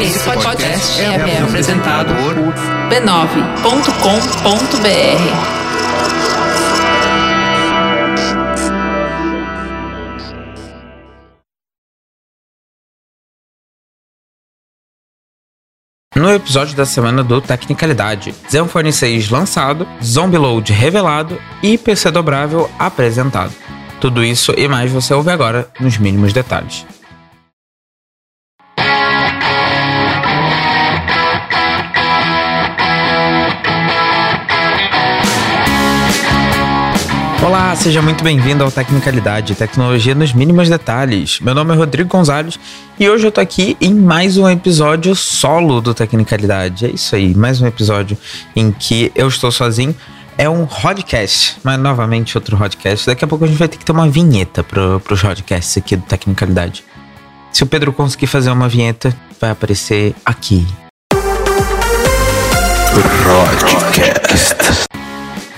Esse podcast é, é apresentado por b9.com.br. No episódio da semana do Tecnicalidade, Zenfone 6 lançado, Zombie Load revelado e PC dobrável apresentado. Tudo isso e mais você ouve agora nos mínimos detalhes. Olá, seja muito bem-vindo ao Tecnicalidade, tecnologia nos mínimos detalhes. Meu nome é Rodrigo Gonzalez e hoje eu tô aqui em mais um episódio solo do Tecnicalidade. É isso aí, mais um episódio em que eu estou sozinho. É um podcast, mas novamente outro podcast. Daqui a pouco a gente vai ter que ter uma vinheta para os podcasts aqui do Tecnicalidade. Se o Pedro conseguir fazer uma vinheta, vai aparecer aqui. Podcast.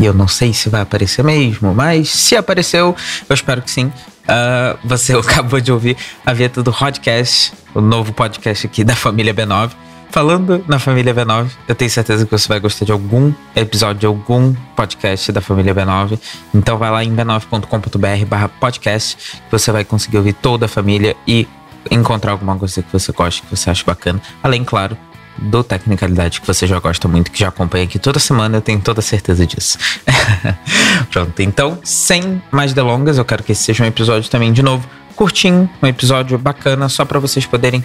E eu não sei se vai aparecer mesmo, mas se apareceu, eu espero que sim. Uh, você acabou de ouvir a vinheta do podcast, o novo podcast aqui da família B9. Falando na família B9, eu tenho certeza que você vai gostar de algum episódio de algum podcast da família B9. Então vai lá em b9.com.br barra podcast, que você vai conseguir ouvir toda a família e encontrar alguma coisa que você goste, que você acha bacana. Além, claro, do Tecnicalidade que você já gosta muito, que já acompanha aqui toda semana, eu tenho toda certeza disso. Pronto, então, sem mais delongas, eu quero que esse seja um episódio também, de novo, curtinho, um episódio bacana, só para vocês poderem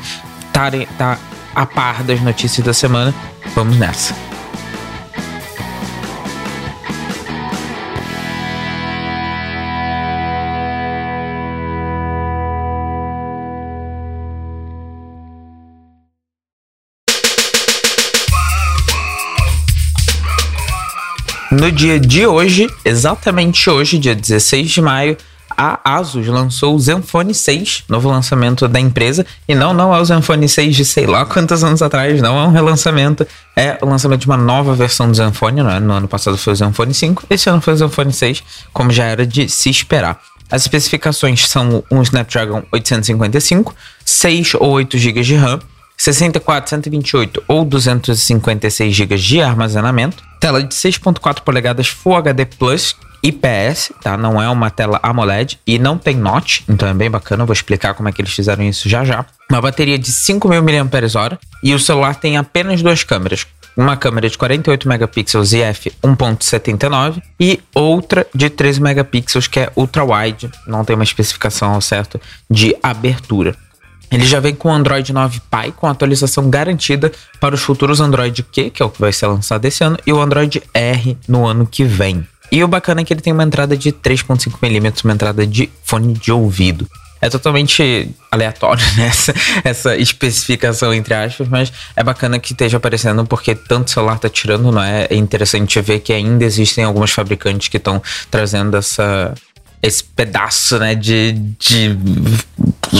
estar tá a par das notícias da semana. Vamos nessa. No dia de hoje, exatamente hoje, dia 16 de maio, a Asus lançou o Zenfone 6, novo lançamento da empresa. E não, não é o Zenfone 6 de sei lá quantos anos atrás, não é um relançamento. É o lançamento de uma nova versão do Zenfone, é? No ano passado foi o Zenfone 5, esse ano foi o Zenfone 6, como já era de se esperar. As especificações são um Snapdragon 855, 6 ou 8 GB de RAM, 64, 128 ou 256 GB de armazenamento, tela de 6.4 polegadas Full HD Plus IPS, tá? Não é uma tela AMOLED e não tem notch, então é bem bacana, eu vou explicar como é que eles fizeram isso já já. Uma bateria de 5.000 mAh e o celular tem apenas duas câmeras, uma câmera de 48 megapixels e f 1.79 e outra de 13 megapixels que é ultra wide, não tem uma especificação ao certo de abertura. Ele já vem com o Android 9 Pie, com atualização garantida para os futuros Android Q, que é o que vai ser lançado esse ano, e o Android R no ano que vem. E o bacana é que ele tem uma entrada de 3.5mm, uma entrada de fone de ouvido. É totalmente aleatório né? essa especificação, entre aspas, mas é bacana que esteja aparecendo porque tanto celular tá tirando, não é? É interessante ver que ainda existem alguns fabricantes que estão trazendo essa, esse pedaço, né, de, de.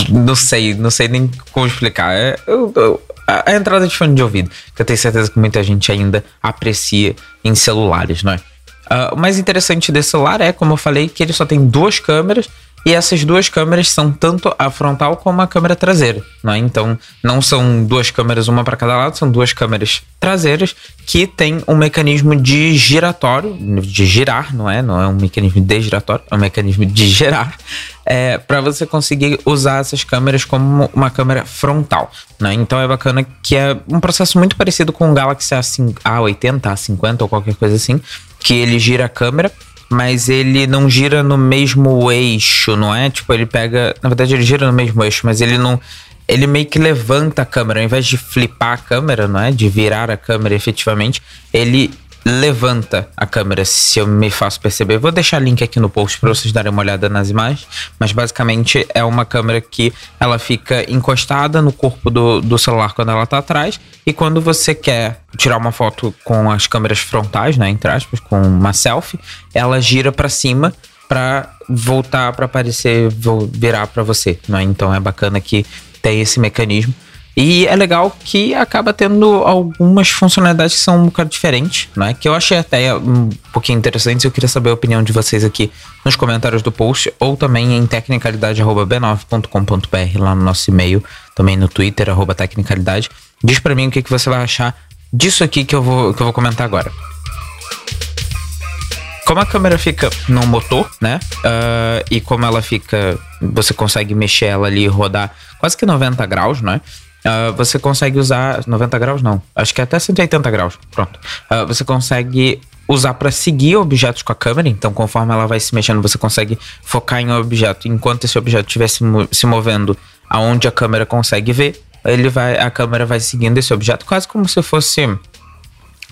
Não sei, não sei nem como explicar. É, eu, eu, a entrada de fone de ouvido, que eu tenho certeza que muita gente ainda aprecia em celulares, não é? Uh, o mais interessante desse celular é, como eu falei, que ele só tem duas câmeras e essas duas câmeras são tanto a frontal como a câmera traseira, né? Então, não são duas câmeras uma para cada lado, são duas câmeras traseiras que tem um mecanismo de giratório, de girar, não é? Não é um mecanismo de giratório, é um mecanismo de girar, é, para você conseguir usar essas câmeras como uma câmera frontal, né? Então é bacana que é um processo muito parecido com o Galaxy A50, A50 ou qualquer coisa assim, que ele gira a câmera mas ele não gira no mesmo eixo, não é? Tipo, ele pega. Na verdade, ele gira no mesmo eixo, mas ele não. Ele meio que levanta a câmera, ao invés de flipar a câmera, não é? De virar a câmera efetivamente, ele levanta a câmera, se eu me faço perceber. Vou deixar link aqui no post para vocês darem uma olhada nas imagens, mas basicamente é uma câmera que ela fica encostada no corpo do, do celular quando ela tá atrás, e quando você quer tirar uma foto com as câmeras frontais, né, entre aspas, com uma selfie, ela gira para cima para voltar para aparecer, virar para você, né? Então é bacana que tem esse mecanismo. E é legal que acaba tendo algumas funcionalidades que são um bocado diferentes, né? Que eu achei até um pouquinho interessantes. Eu queria saber a opinião de vocês aqui nos comentários do post ou também em tecnicalidade.b9.com.br lá no nosso e-mail, também no Twitter, arroba tecnicalidade. Diz para mim o que, que você vai achar disso aqui que eu vou, que eu vou comentar agora. Como a câmera fica no motor, né? Uh, e como ela fica. Você consegue mexer ela ali e rodar quase que 90 graus, né? Uh, você consegue usar 90 graus não, acho que é até 180 graus. Pronto. Uh, você consegue usar para seguir objetos com a câmera, então conforme ela vai se mexendo, você consegue focar em um objeto. Enquanto esse objeto estiver se, se movendo aonde a câmera consegue ver, ele vai a câmera vai seguindo esse objeto quase como se fosse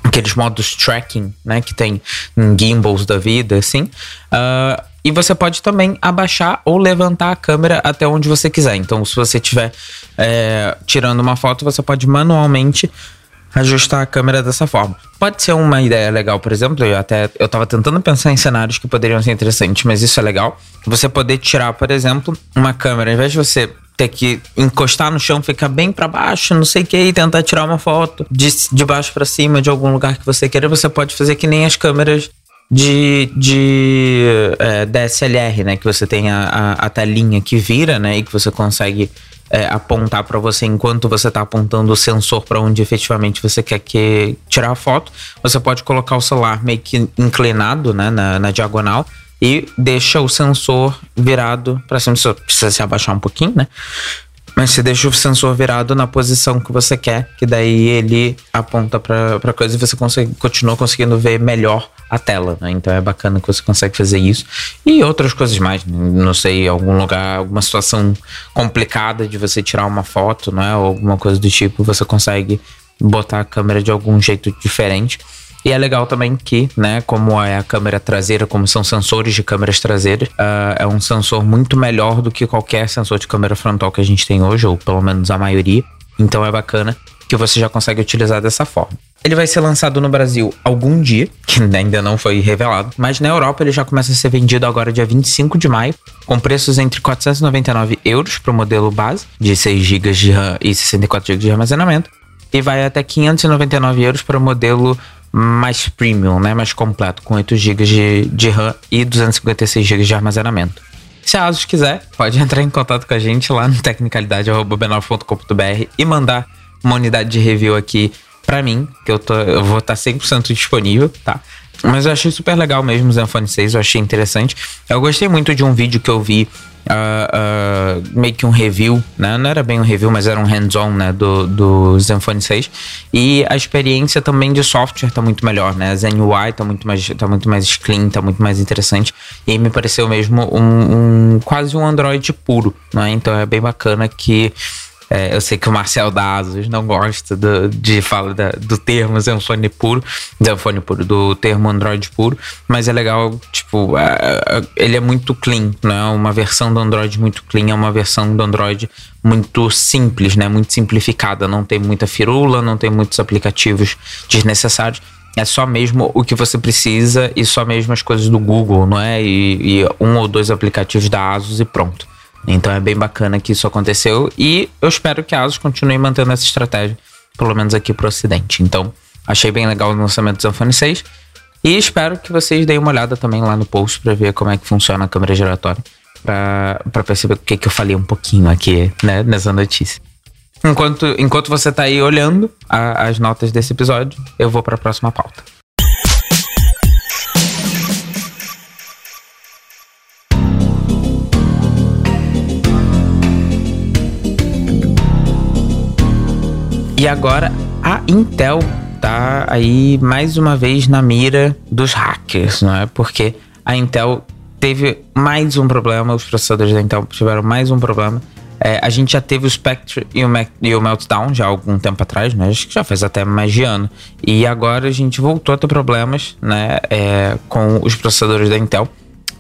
aqueles modos tracking, né, que tem em gimbals da vida, assim. Uh, e você pode também abaixar ou levantar a câmera até onde você quiser. Então, se você estiver é, tirando uma foto, você pode manualmente ajustar a câmera dessa forma. Pode ser uma ideia legal, por exemplo, eu até eu tava tentando pensar em cenários que poderiam ser interessantes, mas isso é legal. Você poder tirar, por exemplo, uma câmera, ao invés de você ter que encostar no chão, ficar bem para baixo, não sei o que, e tentar tirar uma foto de, de baixo para cima de algum lugar que você queira, você pode fazer que nem as câmeras de, de é, DSLR, né? Que você tem a, a, a, telinha que vira, né? E que você consegue é, apontar para você enquanto você está apontando o sensor para onde efetivamente você quer que tirar a foto. Você pode colocar o celular meio que inclinado, né? Na, na diagonal e deixa o sensor virado para cima. Você precisa se abaixar um pouquinho, né? Mas você deixa o sensor virado na posição que você quer, que daí ele aponta para coisa e você consegue, continua conseguindo ver melhor a tela, né? Então é bacana que você consegue fazer isso. E outras coisas mais, não sei, algum lugar, alguma situação complicada de você tirar uma foto, né? Ou alguma coisa do tipo, você consegue botar a câmera de algum jeito diferente. E é legal também que, né, como é a câmera traseira, como são sensores de câmeras traseiras, uh, é um sensor muito melhor do que qualquer sensor de câmera frontal que a gente tem hoje, ou pelo menos a maioria. Então é bacana que você já consegue utilizar dessa forma. Ele vai ser lançado no Brasil algum dia, que ainda não foi revelado, mas na Europa ele já começa a ser vendido agora dia 25 de maio, com preços entre 499 euros para o modelo base, de 6 GB de RAM e 64 GB de armazenamento, e vai até 599 euros para o modelo mais premium, né, mais completo, com 8 GB de, de RAM e 256 GB de armazenamento. Se a Asus quiser, pode entrar em contato com a gente lá no tecnicalidade.b9.com.br e mandar uma unidade de review aqui para mim, que eu, tô, eu vou estar tá 100% disponível, tá? Mas eu achei super legal mesmo o Zenfone 6, eu achei interessante. Eu gostei muito de um vídeo que eu vi Uh, uh, meio que um review, né? Não era bem um review, mas era um hands-on, né? Do, do Zenfone 6. E a experiência também de software tá muito melhor, né? A Zen UI tá muito mais, tá muito mais clean, tá muito mais interessante. E me pareceu mesmo um, um quase um Android puro, né? Então é bem bacana que é, eu sei que o Marcel da Asus não gosta do, de falar da, do termo Zenfone puro, Zenfone puro, do termo Android puro, mas é legal, tipo, é, é, ele é muito clean, não é uma versão do Android muito clean, é uma versão do Android muito simples, né? Muito simplificada, não tem muita firula, não tem muitos aplicativos desnecessários. É só mesmo o que você precisa e só mesmo as coisas do Google, não é? E, e um ou dois aplicativos da Asus e pronto. Então é bem bacana que isso aconteceu e eu espero que a Asus continue mantendo essa estratégia, pelo menos aqui pro ocidente. Então, achei bem legal o lançamento do Zenfone 6 e espero que vocês deem uma olhada também lá no post para ver como é que funciona a câmera giratória, para perceber o que, que eu falei um pouquinho aqui né, nessa notícia. Enquanto, enquanto você tá aí olhando a, as notas desse episódio, eu vou para a próxima pauta. Agora a Intel tá aí mais uma vez na mira dos hackers, não é? Porque a Intel teve mais um problema, os processadores da Intel tiveram mais um problema. É, a gente já teve o Spectre e o, Mac, e o, Meltdown já há algum tempo atrás, né? Acho que já faz até mais de ano. E agora a gente voltou a ter problemas, né? É, com os processadores da Intel.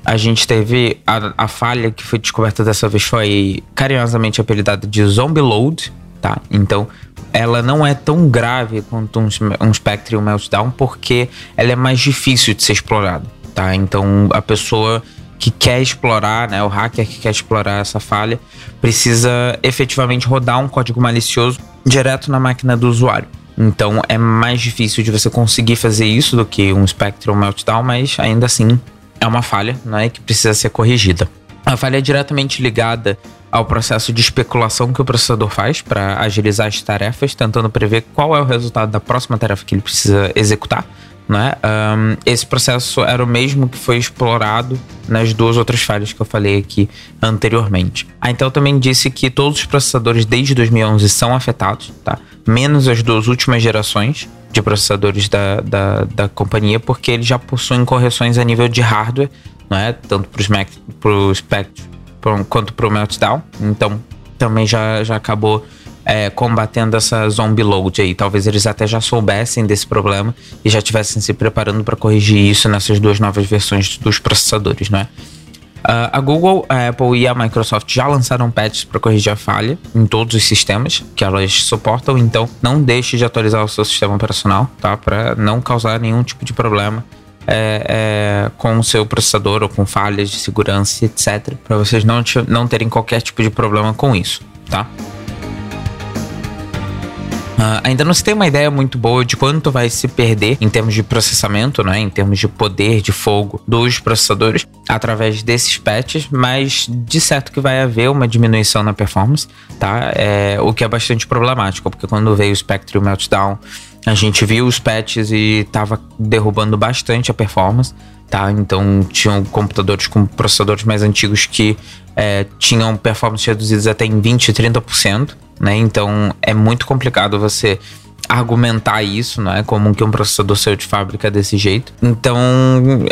A gente teve a, a falha que foi descoberta dessa vez foi carinhosamente apelidada de Zombie Load, tá? Então ela não é tão grave quanto um, um Spectre Meltdown porque ela é mais difícil de ser explorada, tá? Então a pessoa que quer explorar, né, o hacker que quer explorar essa falha, precisa efetivamente rodar um código malicioso direto na máquina do usuário. Então é mais difícil de você conseguir fazer isso do que um Spectre ou Meltdown, mas ainda assim é uma falha, né, que precisa ser corrigida. A falha é diretamente ligada ao processo de especulação que o processador faz para agilizar as tarefas, tentando prever qual é o resultado da próxima tarefa que ele precisa executar. Né? Um, esse processo era o mesmo que foi explorado nas duas outras falhas que eu falei aqui anteriormente. A Intel também disse que todos os processadores desde 2011 são afetados, tá? menos as duas últimas gerações de processadores da, da, da companhia, porque eles já possuem correções a nível de hardware, né? tanto para o Spectre quanto para o Meltdown. Então também já, já acabou é, combatendo essa zombie load aí. Talvez eles até já soubessem desse problema e já estivessem se preparando para corrigir isso nessas duas novas versões dos processadores, não é? Uh, a Google, a Apple e a Microsoft já lançaram patches para corrigir a falha em todos os sistemas que elas suportam, então não deixe de atualizar o seu sistema operacional, tá? Para não causar nenhum tipo de problema é, é, com o seu processador ou com falhas de segurança, etc. Para vocês não, não terem qualquer tipo de problema com isso, tá? Uh, ainda não se tem uma ideia muito boa de quanto vai se perder em termos de processamento, né, em termos de poder de fogo dos processadores através desses patches, mas de certo que vai haver uma diminuição na performance, tá? É, o que é bastante problemático, porque quando veio o Spectre e o Meltdown, a gente viu os patches e estava derrubando bastante a performance, tá? Então tinham computadores com processadores mais antigos que é, tinham performance reduzidas até em 20, 30% né? Então é muito complicado você argumentar isso, não é como que um processador saiu de fábrica desse jeito. Então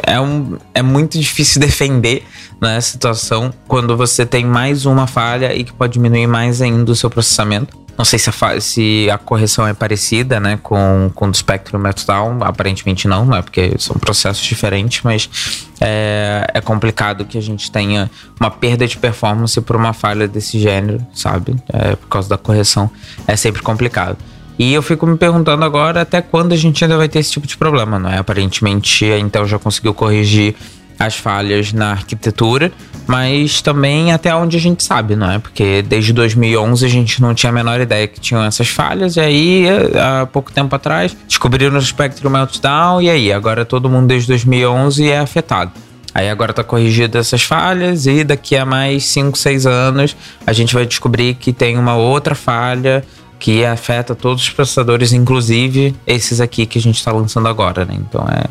é, um, é muito difícil defender né, a situação quando você tem mais uma falha e que pode diminuir mais ainda o seu processamento. Não sei se a, se a correção é parecida, né, com, com o do Spectrum Meltdown. Aparentemente não, né, porque são processos diferentes, mas é, é complicado que a gente tenha uma perda de performance por uma falha desse gênero, sabe? É, por causa da correção. É sempre complicado. E eu fico me perguntando agora até quando a gente ainda vai ter esse tipo de problema, não é? Aparentemente a Intel já conseguiu corrigir as falhas na arquitetura, mas também até onde a gente sabe, não é? Porque desde 2011 a gente não tinha a menor ideia que tinham essas falhas, e aí há pouco tempo atrás descobriram o Spectrum Meltdown, e aí agora todo mundo desde 2011 é afetado. Aí agora tá corrigido essas falhas e daqui a mais 5, 6 anos a gente vai descobrir que tem uma outra falha que afeta todos os processadores, inclusive esses aqui que a gente está lançando agora, né? Então é,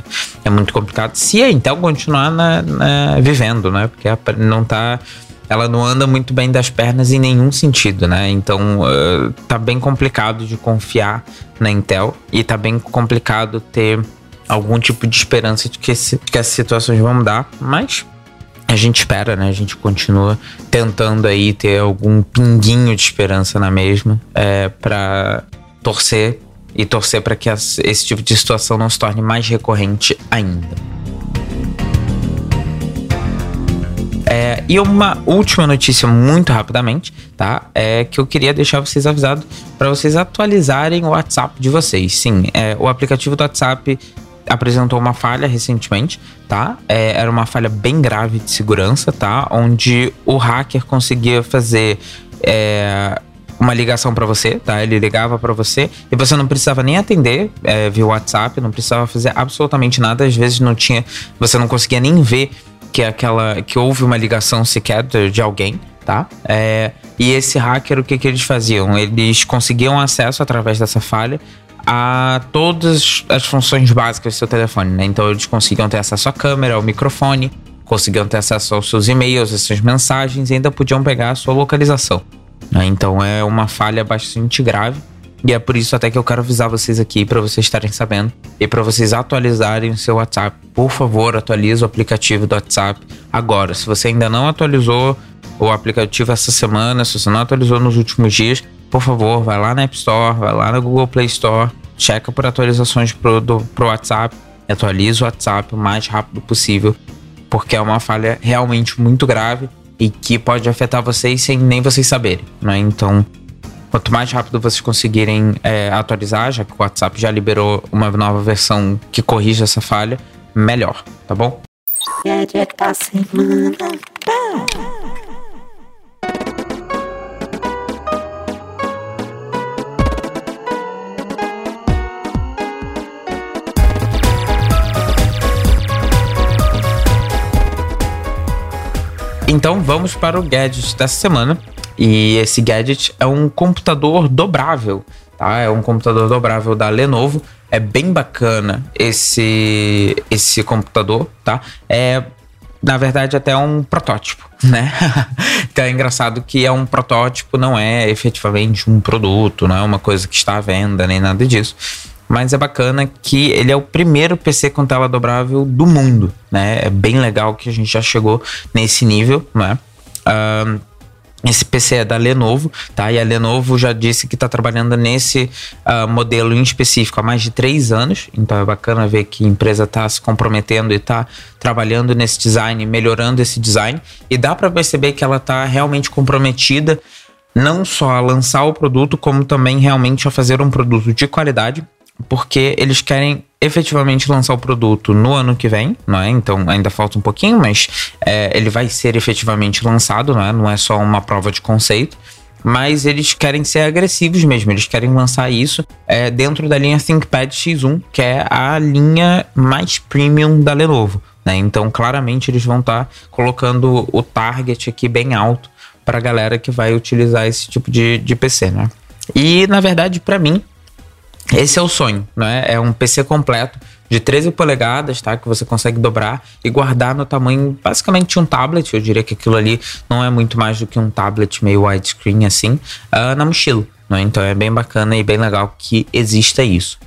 é muito complicado. Se a Intel continuar na, na, vivendo, né? Porque não tá. Ela não anda muito bem das pernas em nenhum sentido, né? Então uh, tá bem complicado de confiar na Intel e tá bem complicado ter algum tipo de esperança de que, que as situações vão mudar, mas a gente espera, né? A gente continua tentando aí ter algum pinguinho de esperança na mesma é, para torcer e torcer para que esse tipo de situação não se torne mais recorrente ainda. É, e uma última notícia muito rapidamente, tá? É que eu queria deixar vocês avisados para vocês atualizarem o WhatsApp de vocês. Sim, é, o aplicativo do WhatsApp apresentou uma falha recentemente, tá? É, era uma falha bem grave de segurança, tá? Onde o hacker conseguia fazer é, uma ligação para você, tá? Ele ligava para você e você não precisava nem atender é, via WhatsApp, não precisava fazer absolutamente nada. Às vezes não tinha, você não conseguia nem ver que aquela que houve uma ligação sequer de, de alguém, tá? É, e esse hacker, o que, que eles faziam? Eles conseguiam acesso através dessa falha a todas as funções básicas do seu telefone, né? Então eles conseguiam ter acesso à câmera, ao microfone, conseguiam ter acesso aos seus e-mails, às suas mensagens e ainda podiam pegar a sua localização. Né? Então é uma falha bastante grave. E é por isso até que eu quero avisar vocês aqui para vocês estarem sabendo e para vocês atualizarem o seu WhatsApp. Por favor, atualize o aplicativo do WhatsApp agora. Se você ainda não atualizou o aplicativo essa semana, se você não atualizou nos últimos dias, por favor, vai lá na App Store, vai lá na Google Play Store, checa por atualizações pro, do, pro WhatsApp, atualiza o WhatsApp o mais rápido possível, porque é uma falha realmente muito grave e que pode afetar vocês sem nem vocês saberem, né? Então, quanto mais rápido vocês conseguirem é, atualizar, já que o WhatsApp já liberou uma nova versão que corrige essa falha, melhor, tá bom? Gadget da semana. Então vamos para o gadget dessa semana. E esse gadget é um computador dobrável, tá? É um computador dobrável da Lenovo. É bem bacana esse esse computador, tá? É na verdade até um protótipo, né? então é engraçado que é um protótipo, não é efetivamente um produto, não é uma coisa que está à venda nem nada disso. Mas é bacana que ele é o primeiro PC com tela dobrável do mundo, né? É bem legal que a gente já chegou nesse nível, né? Esse PC é da Lenovo, tá? E a Lenovo já disse que está trabalhando nesse uh, modelo em específico há mais de três anos. Então é bacana ver que a empresa está se comprometendo e está trabalhando nesse design, melhorando esse design. E dá para perceber que ela está realmente comprometida não só a lançar o produto, como também realmente a fazer um produto de qualidade porque eles querem efetivamente lançar o produto no ano que vem, não é? Então ainda falta um pouquinho, mas é, ele vai ser efetivamente lançado, não é? Não é só uma prova de conceito. Mas eles querem ser agressivos mesmo, eles querem lançar isso é, dentro da linha ThinkPad X1, que é a linha mais premium da Lenovo. Né? Então, claramente, eles vão estar tá colocando o target aqui bem alto para a galera que vai utilizar esse tipo de, de PC. Né? E, na verdade, para mim, esse é o sonho, né? É um PC completo de 13 polegadas, tá? Que você consegue dobrar e guardar no tamanho basicamente um tablet. Eu diria que aquilo ali não é muito mais do que um tablet meio widescreen assim, uh, na mochila. Né? Então é bem bacana e bem legal que exista isso.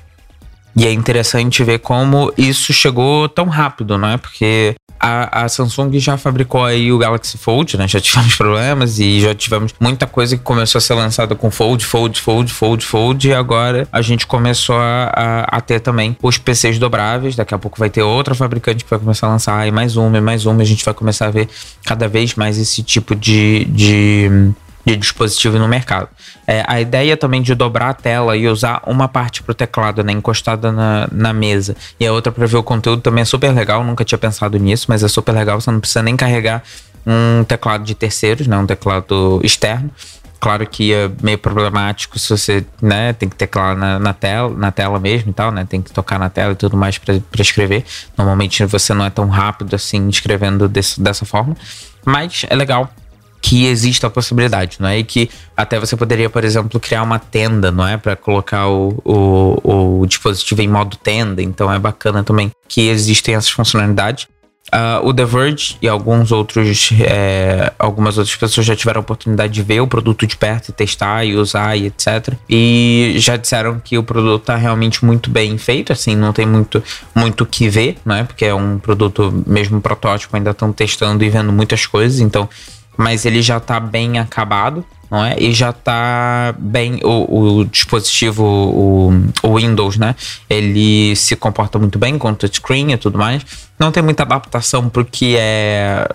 E é interessante ver como isso chegou tão rápido, não é? Porque a, a, Samsung já fabricou aí o Galaxy Fold, né? Já tivemos problemas e já tivemos muita coisa que começou a ser lançada com Fold, Fold, Fold, Fold, Fold. E agora a gente começou a, a, a ter também os PCs dobráveis. Daqui a pouco vai ter outra fabricante que vai começar a lançar e mais uma, e mais uma. A gente vai começar a ver cada vez mais esse tipo de, de de dispositivo no mercado. É, a ideia também de dobrar a tela e usar uma parte para o teclado né, encostada na, na mesa e a outra para ver o conteúdo também é super legal. Nunca tinha pensado nisso, mas é super legal. Você não precisa nem carregar um teclado de terceiros, né, um teclado externo. Claro que é meio problemático se você né, tem que teclar na, na, tela, na tela mesmo e tal, né? Tem que tocar na tela e tudo mais para escrever. Normalmente você não é tão rápido assim escrevendo desse, dessa forma. Mas é legal que exista a possibilidade, não é? E que até você poderia, por exemplo, criar uma tenda, não é? Para colocar o, o, o, dispositivo em modo tenda. Então é bacana também que existem essas funcionalidades. Uh, o The Verge e alguns outros, é, algumas outras pessoas já tiveram a oportunidade de ver o produto de perto e testar e usar e etc. E já disseram que o produto está realmente muito bem feito, assim, não tem muito muito que ver, não é? Porque é um produto mesmo protótipo, ainda estão testando e vendo muitas coisas, então mas ele já está bem acabado, não é? E já está bem o, o dispositivo, o, o, Windows, né? Ele se comporta muito bem com touchscreen e tudo mais. Não tem muita adaptação para o que é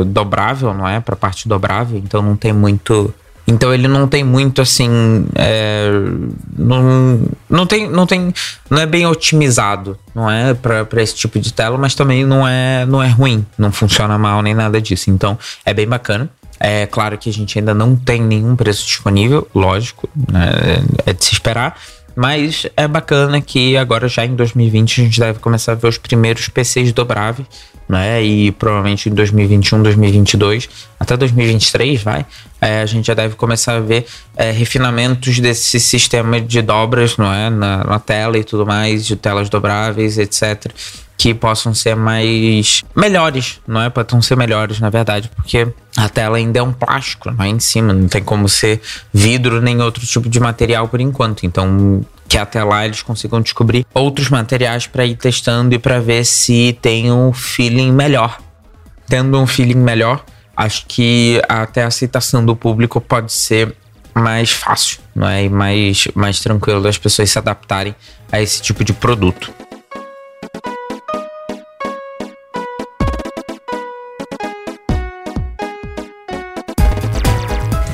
uh, dobrável, não é? Para parte dobrável, então não tem muito então ele não tem muito assim. É, não, não tem. Não tem. Não é bem otimizado, não é? para esse tipo de tela, mas também não é, não é ruim. Não funciona mal nem nada disso. Então é bem bacana. É claro que a gente ainda não tem nenhum preço disponível, lógico, né? é de se esperar. Mas é bacana que agora já em 2020 a gente deve começar a ver os primeiros PCs dobráveis né? E provavelmente em 2021, 2022, até 2023, vai, é, a gente já deve começar a ver é, refinamentos desse sistema de dobras, não é? Na, na, tela e tudo mais, de telas dobráveis, etc. Que possam ser mais melhores, não é? Possam ser melhores, na verdade, porque a tela ainda é um plástico, não é? Em cima, não tem como ser vidro nem outro tipo de material por enquanto. Então, que até lá eles consigam descobrir outros materiais para ir testando e para ver se tem um feeling melhor. Tendo um feeling melhor, acho que até a aceitação do público pode ser mais fácil, não é? E mais, mais tranquilo das pessoas se adaptarem a esse tipo de produto.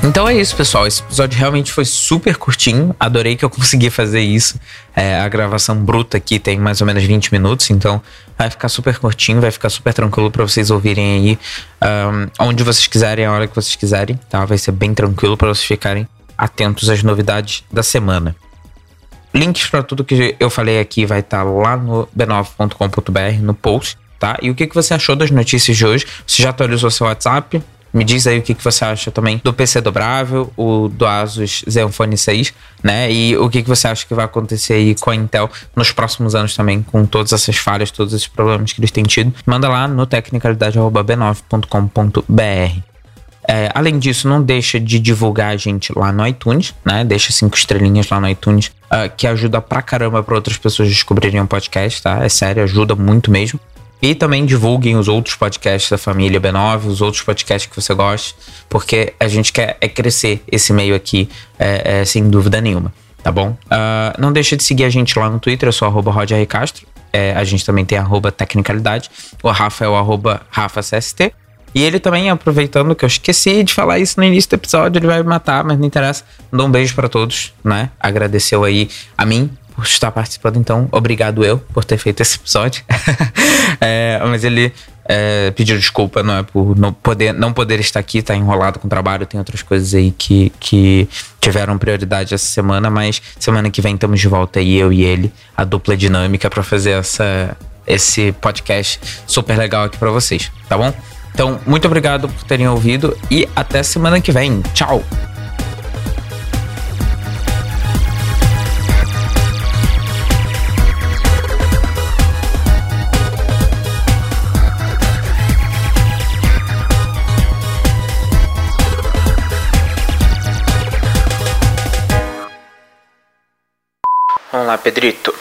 Então é isso, pessoal. Esse episódio realmente foi super curtinho. Adorei que eu consegui fazer isso. É, a gravação bruta aqui tem mais ou menos 20 minutos, então vai ficar super curtinho, vai ficar super tranquilo para vocês ouvirem aí um, onde vocês quiserem, a hora que vocês quiserem, tá? Vai ser bem tranquilo para vocês ficarem atentos às novidades da semana. Links para tudo que eu falei aqui vai estar tá lá no b9.com.br, no post, tá? E o que, que você achou das notícias de hoje? Você já atualizou seu WhatsApp? Me diz aí o que, que você acha também do PC dobrável, o do Asus Zenfone 6, né? E o que, que você acha que vai acontecer aí com a Intel nos próximos anos também, com todas essas falhas, todos esses problemas que eles têm tido. Manda lá no tecnicalidade.b9.com.br. É, além disso, não deixa de divulgar a gente lá no iTunes, né? Deixa cinco estrelinhas lá no iTunes, uh, que ajuda pra caramba para outras pessoas descobrirem o podcast, tá? É sério, ajuda muito mesmo. E também divulguem os outros podcasts da família B9, os outros podcasts que você gosta, porque a gente quer é crescer esse meio aqui, é, é, sem dúvida nenhuma, tá bom? Uh, não deixa de seguir a gente lá no Twitter, eu sou arroba Castro. É, a gente também tem arroba Tecnicalidade. O Rafa é o arroba RafaCST. E ele também, aproveitando que eu esqueci de falar isso no início do episódio, ele vai me matar, mas não interessa. Mandou um beijo para todos, né? Agradeceu aí a mim por estar participando, então obrigado eu por ter feito esse episódio. é, mas ele é, pediu desculpa não é, por não poder, não poder estar aqui, tá enrolado com o trabalho, tem outras coisas aí que, que tiveram prioridade essa semana, mas semana que vem estamos de volta aí, eu e ele, a dupla dinâmica, para fazer essa, esse podcast super legal aqui para vocês, tá bom? Então, muito obrigado por terem ouvido e até semana que vem. Tchau! Pedrito.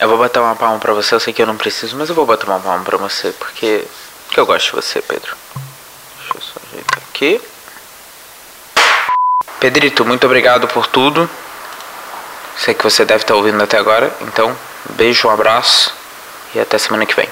Eu vou botar uma palma pra você. Eu sei que eu não preciso, mas eu vou botar uma palma pra você porque, porque eu gosto de você, Pedro. Deixa eu só ajeitar aqui. Pedrito, muito obrigado por tudo. Sei que você deve estar ouvindo até agora. Então, beijo, um abraço e até semana que vem.